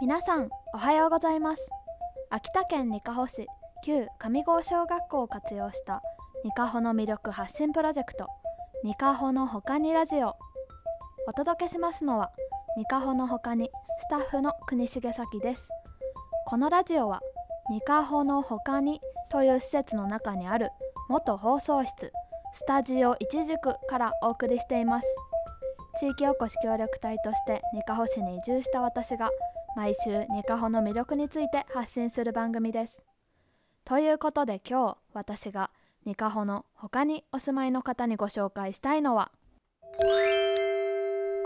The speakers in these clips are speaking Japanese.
皆さんおはようございます。秋田県にかほ市旧上郷小学校を活用したにかほの魅力発信プロジェクトにかほのほかにラジオ。お届けしますのはにかほのほかにスタッフの国重咲です。このラジオはにかほのほかにという施設の中にある元放送室スタジオ一軸からお送りしています。地域おこし協力隊としてにかほ市に移住した私が毎週にかほの魅力について発信する番組です。ということで今日私がにかほの他にお住まいの方にご紹介したいのは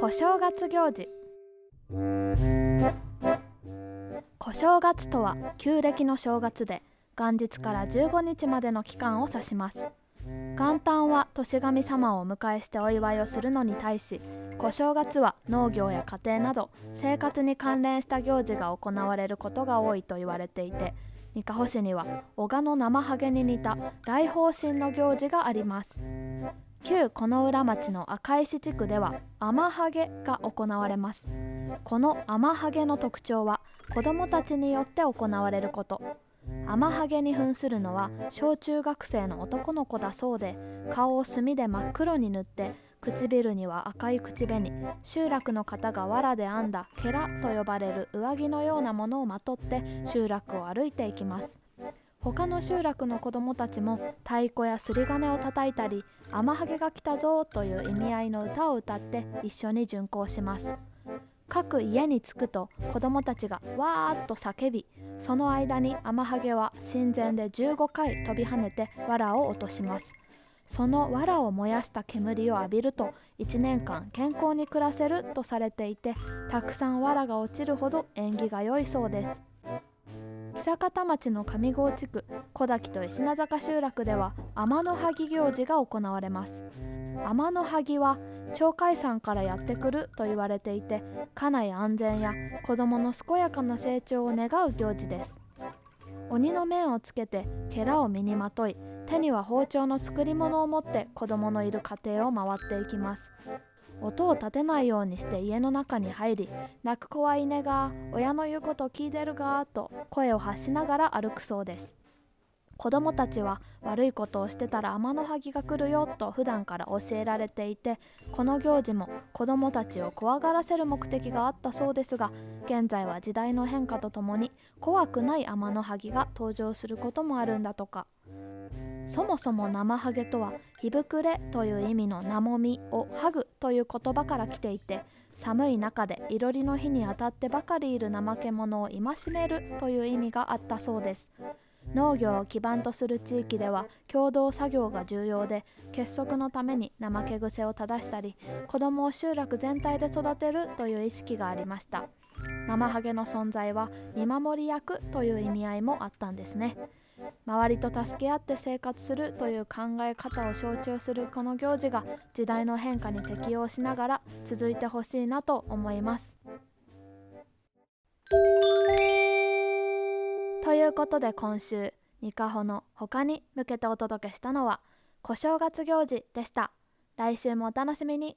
小正月行事。小正月とは旧暦の正月で元日から15日までの期間を指します。元旦は年神様をお迎えしてお祝いをするのに対し小正月は農業や家庭など生活に関連した行事が行われることが多いと言われていてにかほ市には小鹿の生ハゲに似た来訪神の行事があります。旧此浦町の赤石地区では天ハゲが行われます。この天ハゲの特徴は子どもたちによって行われること。天ハゲに扮するのは小中学生の男の子だそうで顔を墨で真っ黒に塗って唇には赤い口紅集落の方が藁で編んだケラと呼ばれる上着のようなものをまとって集落を歩いていきます。他の集落の子供たちも太鼓やすり金を叩いたり「天ハゲが来たぞ」という意味合いの歌を歌って一緒に巡行します。各家に着くと子供たちがわーっと叫びその間に天ハゲは神前で15回飛び跳ねて藁を落とします。その藁を燃やした煙を浴びると1年間健康に暮らせるとされていてたくさん藁が落ちるほど縁起が良いそうです。久方町の上郷地区小滝と石名坂集落では天の萩行事が行われます。天の萩は鳥海山からやってくると言われていて家内安全や子供の健やかな成長を願う行事です。鬼の面をつけて家を身にまとい手には包丁の作り物を持って子供のいる家庭を回っていきます。音を立てないようにして家の中に入り泣く子はいねが親の言うことを聞いてるがと声を発しながら歩くそうです。子供たちは悪いことをしてたら天の萩が来るよと普段から教えられていてこの行事も子供たちを怖がらせる目的があったそうですが現在は時代の変化とともに怖くない天の萩が登場することもあるんだとか。そもそも生ハゲとは「日膨れ」という意味の「なもみ」を「ハグ」という言葉から来ていて寒い中でいろりの日に当たってばかりいる怠け者を戒めるという意味があったそうです。農業を基盤とする地域では共同作業が重要で結束のために怠け癖を正したり子供を集落全体で育てるという意識がありました。生ハゲの存在は見守り役という意味合いもあったんですね。周りと助け合って生活するという考え方を象徴するこの行事が時代の変化に適応しながら続いてほしいなと思います。ということで今週ニカホの他に向けてお届けしたのは小正月行事でした。来週もお楽しみに。